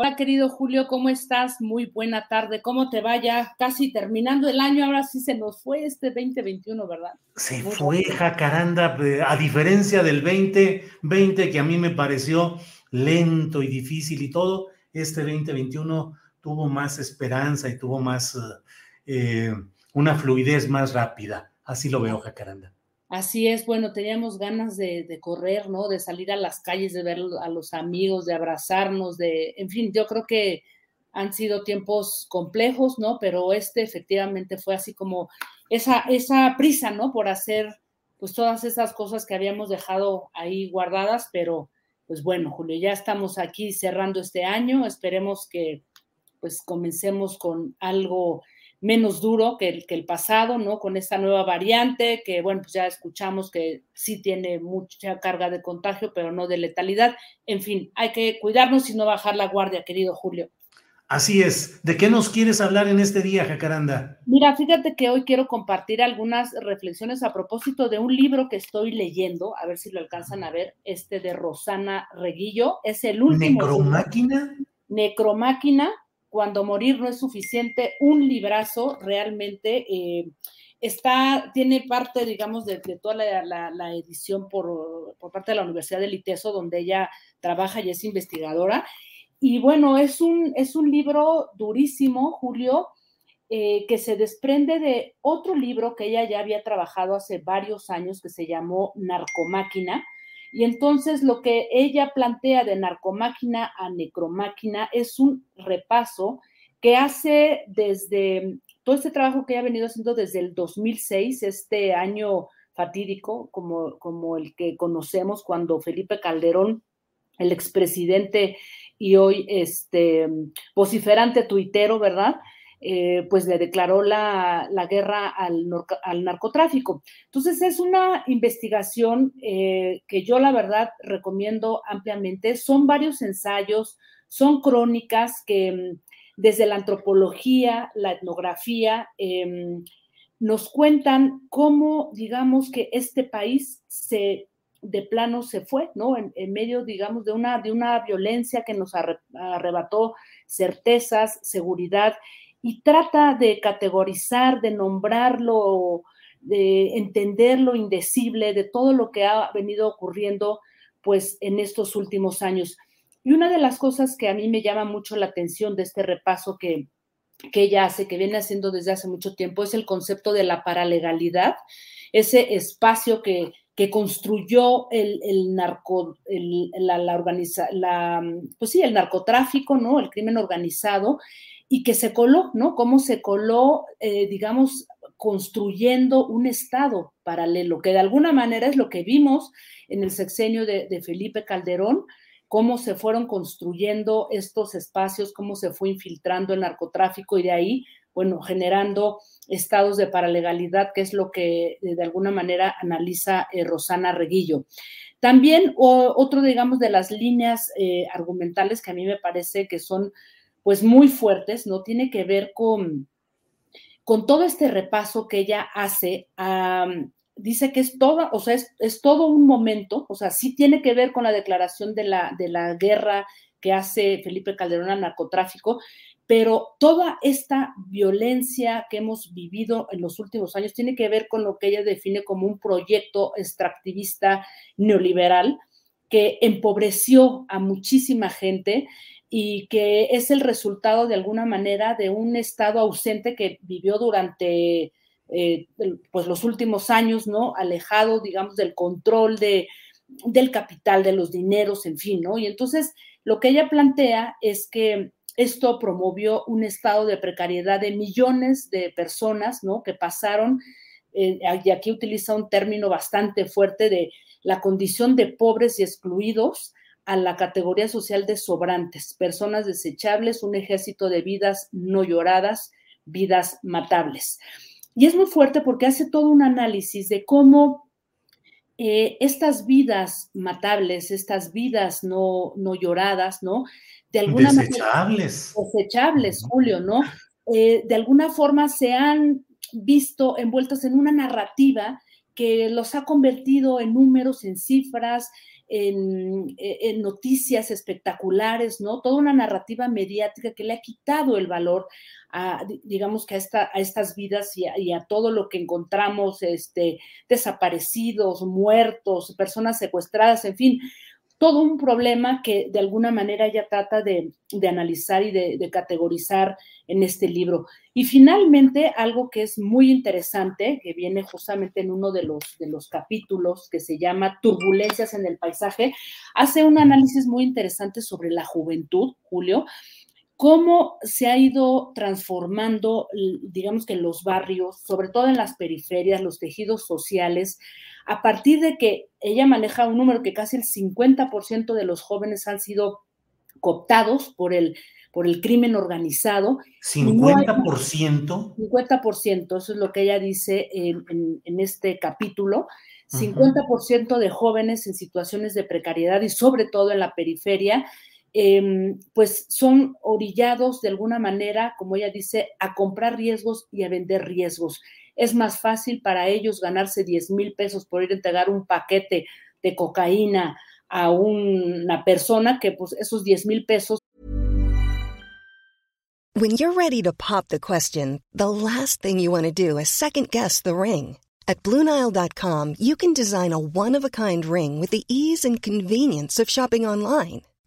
Hola, querido Julio, ¿cómo estás? Muy buena tarde. ¿Cómo te vaya? Casi terminando el año, ahora sí se nos fue este 2021, ¿verdad? Se Muy fue. Jacaranda, eh, a diferencia del 2020 que a mí me pareció lento y difícil y todo, este 2021 tuvo más esperanza y tuvo más, eh, eh, una fluidez más rápida. Así lo veo, Jacaranda. Así es, bueno, teníamos ganas de, correr, ¿no? De salir a las calles, de ver a los amigos, de abrazarnos, de, en fin, yo creo que han sido tiempos complejos, ¿no? Pero este efectivamente fue así como esa, esa prisa, ¿no? Por hacer pues todas esas cosas que habíamos dejado ahí guardadas, pero pues bueno, Julio, ya estamos aquí cerrando este año, esperemos que pues comencemos con algo menos duro que el, que el pasado, ¿no? Con esta nueva variante que, bueno, pues ya escuchamos que sí tiene mucha carga de contagio, pero no de letalidad. En fin, hay que cuidarnos y no bajar la guardia, querido Julio. Así es. ¿De qué nos quieres hablar en este día, Jacaranda? Mira, fíjate que hoy quiero compartir algunas reflexiones a propósito de un libro que estoy leyendo, a ver si lo alcanzan a ver, este de Rosana Reguillo, es el último. ¿Necromáquina? Necromáquina, cuando morir no es suficiente, un librazo realmente. Eh, está, tiene parte, digamos, de, toda la, la, la edición por, por, parte de la Universidad del ITESO, donde ella trabaja y es investigadora. Y bueno, es un, es un libro durísimo, Julio, eh, que se desprende de otro libro que ella ya había trabajado hace varios años, que se llamó Narcomáquina. Y entonces lo que ella plantea de narcomáquina a necromáquina es un repaso que hace desde todo este trabajo que ha venido haciendo desde el 2006, este año fatídico como, como el que conocemos cuando Felipe Calderón, el expresidente y hoy este vociferante tuitero, ¿verdad? Eh, pues le declaró la, la guerra al, narcotráfico. Entonces es una investigación eh, que yo la verdad recomiendo ampliamente. Son varios ensayos, son crónicas que desde la antropología, la etnografía, eh, nos cuentan cómo, digamos, que este país se de plano se fue, ¿no? En, en, medio, digamos, de una, de una violencia que nos arrebató certezas, seguridad, y trata de categorizar, de nombrarlo, de entender lo indecible, de todo lo que ha venido ocurriendo, pues, en estos últimos años. Y una de las cosas que a mí me llama mucho la atención de este repaso que, que ella hace, que viene haciendo desde hace mucho tiempo, es el concepto de la paralegalidad, ese espacio que, que construyó el, el narco, la, la, pues sí, el narcotráfico, ¿no? El crimen organizado, y que se coló, ¿no? Cómo se coló, eh, digamos, construyendo un Estado paralelo, que de alguna manera es lo que vimos en el sexenio de, Felipe Calderón, cómo se fueron construyendo estos espacios, cómo se fue infiltrando el narcotráfico y de ahí, bueno, generando estados de paralegalidad, que es lo que eh, de alguna manera analiza eh, Rosana Reguillo. También o, otro, digamos, de las líneas argumentales que a mí me parece que son pues muy fuertes, ¿no? Tiene que ver con, con todo este repaso que ella hace dice que es toda, o sea, es, es, todo un momento, o sea, sí tiene que ver con la declaración de la, de la guerra que hace Felipe Calderón al narcotráfico, pero toda esta violencia que hemos vivido en los últimos años tiene que ver con lo que ella define como un proyecto extractivista neoliberal que empobreció a muchísima gente y que es el resultado de alguna manera de un estado ausente que vivió durante eh, pues los últimos años, ¿no? Alejado, digamos, del control de, del capital, de los dineros, en fin, ¿no? Y entonces lo que ella plantea es que esto promovió un estado de precariedad de millones de personas, ¿no? Que pasaron, eh, y aquí utiliza un término bastante fuerte de la condición de pobres y excluidos a la categoría social de sobrantes, personas desechables, un ejército de vidas no lloradas, vidas matables. Y es muy fuerte porque hace todo un análisis de cómo eh, estas vidas matables, estas vidas no, no lloradas, ¿no? De alguna desechables. Manera, desechables, Julio, ¿no? Eh, de alguna forma se han visto envueltas en una narrativa que los ha convertido en números, en cifras, en, en, noticias espectaculares, ¿no? Toda una narrativa mediática que le ha quitado el valor a, digamos que a, esta, a estas vidas y a, y a, todo lo que encontramos, este, desaparecidos, muertos, personas secuestradas, en fin, todo un problema que de alguna manera ella trata de, de analizar y de, de, categorizar en este libro. Y finalmente, algo que es muy interesante, que viene justamente en uno de los, de los capítulos que se llama Turbulencias en el paisaje, hace un análisis muy interesante sobre la juventud, Julio, cómo se ha ido transformando, digamos que en los barrios, sobre todo en las periferias, los tejidos sociales, a partir de que ella maneja un número que casi el 50% de los jóvenes han sido cooptados por el, por el crimen organizado. ¿50%? 50%, eso es lo que ella dice en, en, en este capítulo. 50% de jóvenes en situaciones de precariedad y sobre todo en la periferia eh, pues son orillados de alguna manera, como ella dice, a comprar riesgos y a vender riesgos. Es más fácil para ellos ganarse 10 mil pesos por ir a entregar un paquete de cocaína a una persona que pues esos 10 mil pesos. When you're ready to pop the question, the last thing you want to do is second guess the ring. At BlueNile.com, you can design a one-of-a-kind ring with the ease and convenience of shopping online.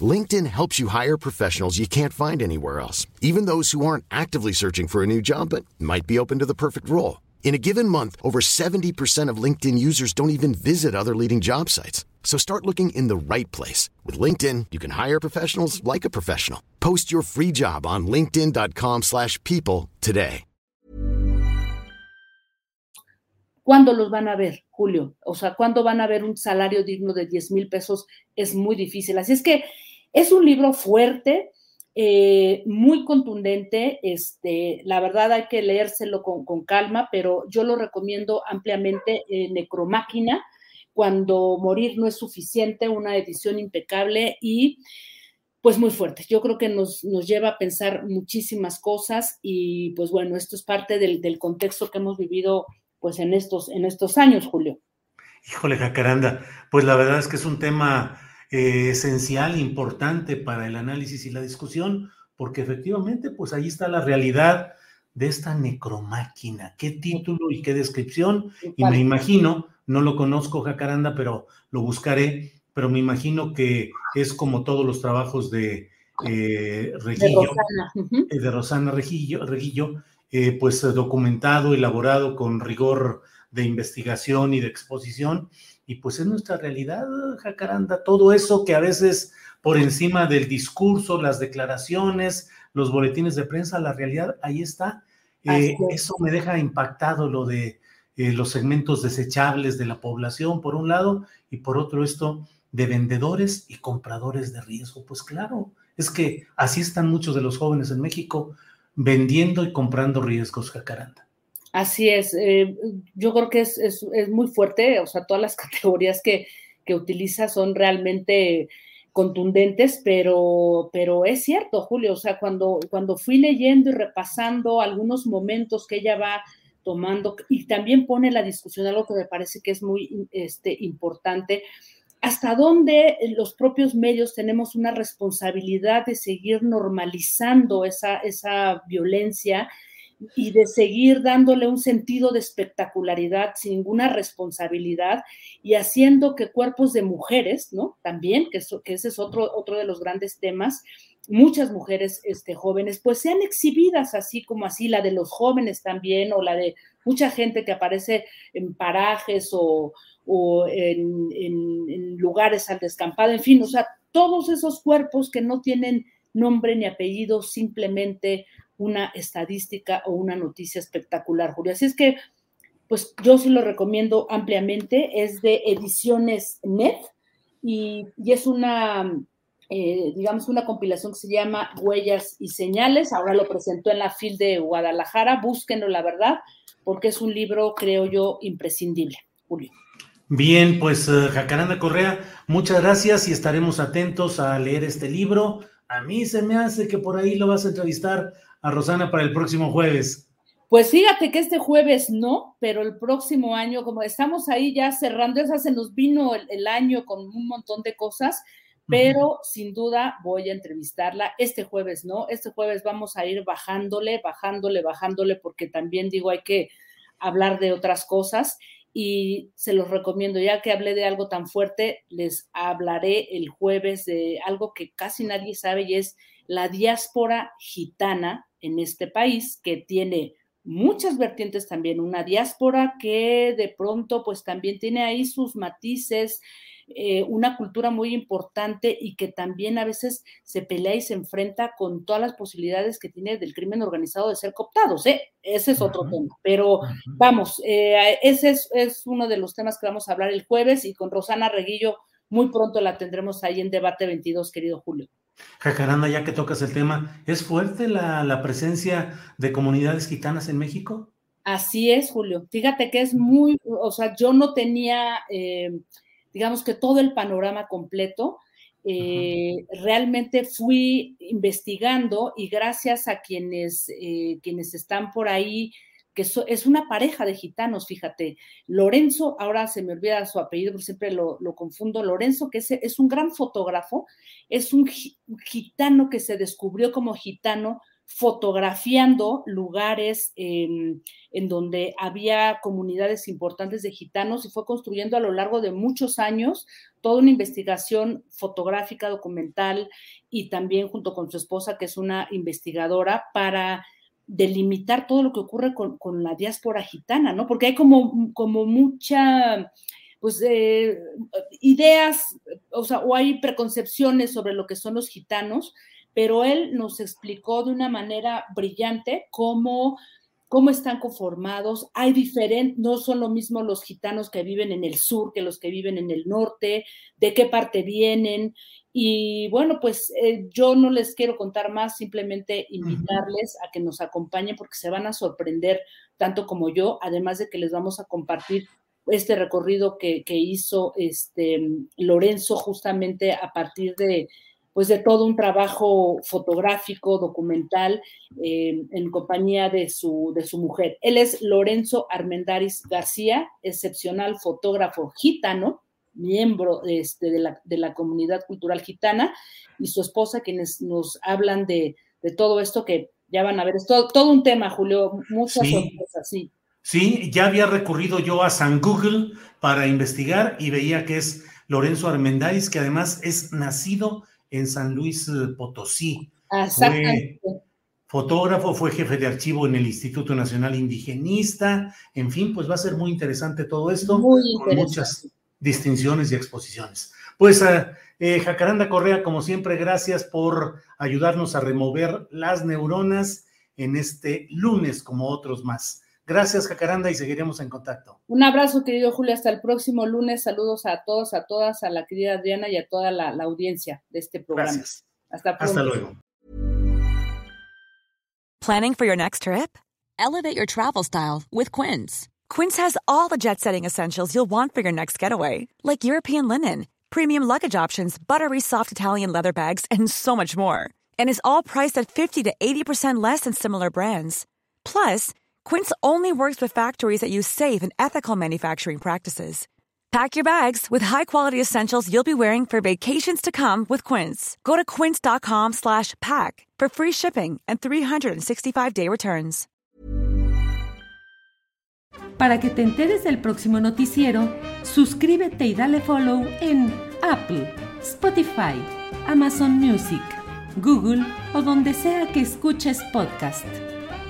LinkedIn helps you hire professionals you can't find anywhere else, even those who aren't actively searching for a new job but might be open to the perfect role. In a given month, over 70% of LinkedIn users don't even visit other leading job sites. So start looking in the right place. With LinkedIn, you can hire professionals like a professional. Post your free job on linkedin.com slash people today. ¿Cuándo los van a ver, Julio? O sea, ¿cuándo van a ver un salario digno de 10 mil pesos? Es muy difícil. Así es que Es un libro fuerte, eh, muy contundente. Este, la verdad hay que leérselo con, con calma, pero yo lo recomiendo ampliamente en Necromáquina, cuando morir no es suficiente, una edición impecable y pues muy fuerte. Yo creo que nos, nos lleva a pensar muchísimas cosas y pues bueno, esto es parte del, del contexto que hemos vivido pues en estos, en estos años, Julio. Híjole, Jacaranda, pues la verdad es que es un tema eh, esencial, importante para el análisis y la discusión, porque efectivamente, pues ahí está la realidad de esta necromáquina. Qué título y qué descripción. Y me imagino, no lo conozco, Jacaranda, pero lo buscaré, pero me imagino que es como todos los trabajos de eh, Regillo, de Rosana, de Rosana Regillo, Regillo eh, pues documentado, elaborado con rigor de investigación y de exposición y pues es nuestra realidad, Jacaranda, todo eso que a veces por encima del discurso, las declaraciones, los boletines de prensa, la realidad, ahí está. Eh, eso me deja impactado lo de eh, los segmentos desechables de la población, por un lado, y por otro esto de vendedores y compradores de riesgo. Pues claro, Es que así están muchos de los jóvenes en México vendiendo y comprando riesgos, Jacaranda. Así es, eh, yo creo que es, es, es, muy fuerte, o sea, todas las categorías que, que utiliza son realmente contundentes, pero, pero es cierto, Julio, o sea, cuando, cuando fui leyendo y repasando algunos momentos que ella va tomando y también pone la discusión algo que me parece que es muy este, importante, hasta dónde los propios medios tenemos una responsabilidad de seguir normalizando esa, esa violencia y de seguir dándole un sentido de espectacularidad sin ninguna responsabilidad y haciendo que cuerpos de mujeres, ¿no? También, que, eso, que ese es otro, otro de los grandes temas, muchas mujeres este, jóvenes, pues sean exhibidas así como así, la de los jóvenes también, o la de mucha gente que aparece en parajes o, o en, en, lugares al descampado, en fin, o sea, todos esos cuerpos que no tienen nombre ni apellido, simplemente una estadística o una noticia espectacular, Julio. Así es que, pues yo sí lo recomiendo ampliamente, es de Ediciones Net y, es una, eh, digamos, una compilación que se llama Huellas y Señales. Ahora lo presentó en la FIL de Guadalajara, búsquenlo, la verdad, porque es un libro, creo yo, imprescindible, Julio. Bien, pues uh, Jacaranda Correa, muchas gracias y estaremos atentos a leer este libro. A mí se me hace que por ahí lo vas a entrevistar a Rosana para el próximo jueves? Pues fíjate que este jueves no, pero el próximo año, como estamos ahí ya cerrando, esa se nos vino el, el año con un montón de cosas, pero uh -huh. sin duda voy a entrevistarla. Este jueves no, este jueves vamos a ir bajándole, bajándole, bajándole, porque también digo, hay que hablar de otras cosas y se los recomiendo. Ya que hablé de algo tan fuerte, les hablaré el jueves de algo que casi nadie sabe y es la diáspora gitana en este país, que tiene muchas vertientes también, una diáspora que de pronto pues también tiene ahí sus matices, eh, una cultura muy importante y que también a veces se pelea y se enfrenta con todas las posibilidades que tiene del crimen organizado de ser cooptados, ¿eh? ese es otro uh -huh. tema, pero uh -huh. vamos, eh, ese es, es uno de los temas que vamos a hablar el jueves y con Rosana Reguillo muy pronto la tendremos ahí en Debate 22, querido Julio. Jacaranda, ya que tocas el tema, ¿es fuerte la, la, presencia de comunidades gitanas en México? Así es, Julio. Fíjate que es muy, o sea, yo no tenía, eh, digamos que todo el panorama completo. Eh, uh -huh. Realmente fui investigando y gracias a quienes, eh, quienes están por ahí que es una pareja de gitanos, fíjate. Lorenzo, ahora se me olvida su apellido, porque siempre lo, lo confundo. Lorenzo, que es, es, un gran fotógrafo, es un gitano que se descubrió como gitano fotografiando lugares eh, en donde había comunidades importantes de gitanos y fue construyendo a lo largo de muchos años toda una investigación fotográfica, documental y también junto con su esposa, que es una investigadora, para delimitar todo lo que ocurre con, con, la diáspora gitana, ¿no? Porque hay como, como mucha, pues, eh, ideas, o sea, o hay preconcepciones sobre lo que son los gitanos, pero él nos explicó de una manera brillante cómo, cómo están conformados. Hay diferentes, no son lo mismo los gitanos que viven en el sur que los que viven en el norte, de qué parte vienen. Y bueno, pues eh, yo no les quiero contar más, simplemente invitarles a que nos acompañen porque se van a sorprender tanto como yo, además de que les vamos a compartir este recorrido que, que hizo este Lorenzo justamente a partir de, pues de todo un trabajo fotográfico, documental, eh, en compañía de su, de su mujer. Él es Lorenzo Armendaris García, excepcional fotógrafo gitano, miembro este, de, la, de, la, comunidad cultural gitana, y su esposa, quienes nos hablan de, de todo esto que ya van a ver, es todo, todo un tema, Julio, muchas sí. sorpresas, sí. Sí, ya había recurrido yo a San Google para investigar y veía que es Lorenzo Armendáriz, que además es nacido en San Luis eh, Potosí. Exactamente. Fue fotógrafo, fue jefe de archivo en el Instituto Nacional Indigenista, en fin, pues va a ser muy interesante todo esto, muy con muchas distinciones y exposiciones. Pues uh, eh, Jacaranda Correa, como siempre, gracias por ayudarnos a remover las neuronas en este lunes, como otros más. Gracias, Jacaranda, y seguiremos en contacto. Un abrazo, querido Julio, hasta el próximo lunes. Saludos a todos, a todas, a la querida Adriana y a toda la, la audiencia de este programa. Gracias. Hasta pronto. Hasta luego. Planning for your next trip? Elevate your travel style with Quince. Quince has all the jet setting essentials you'll want for your next getaway, like European linen, premium luggage options, buttery soft Italian leather bags, and so much more. And is all priced at 50 to 80% less than similar brands. Plus, Quince only works with factories that use safe and ethical manufacturing practices. Pack your bags with high-quality essentials you'll be wearing for vacations to come with Quince. Go to quince.com slash pack for free shipping and 365-day returns. Para que te enteres del próximo noticiero, suscríbete y dale follow en Apple, Spotify, Amazon Music, Google o donde sea que escuches podcast.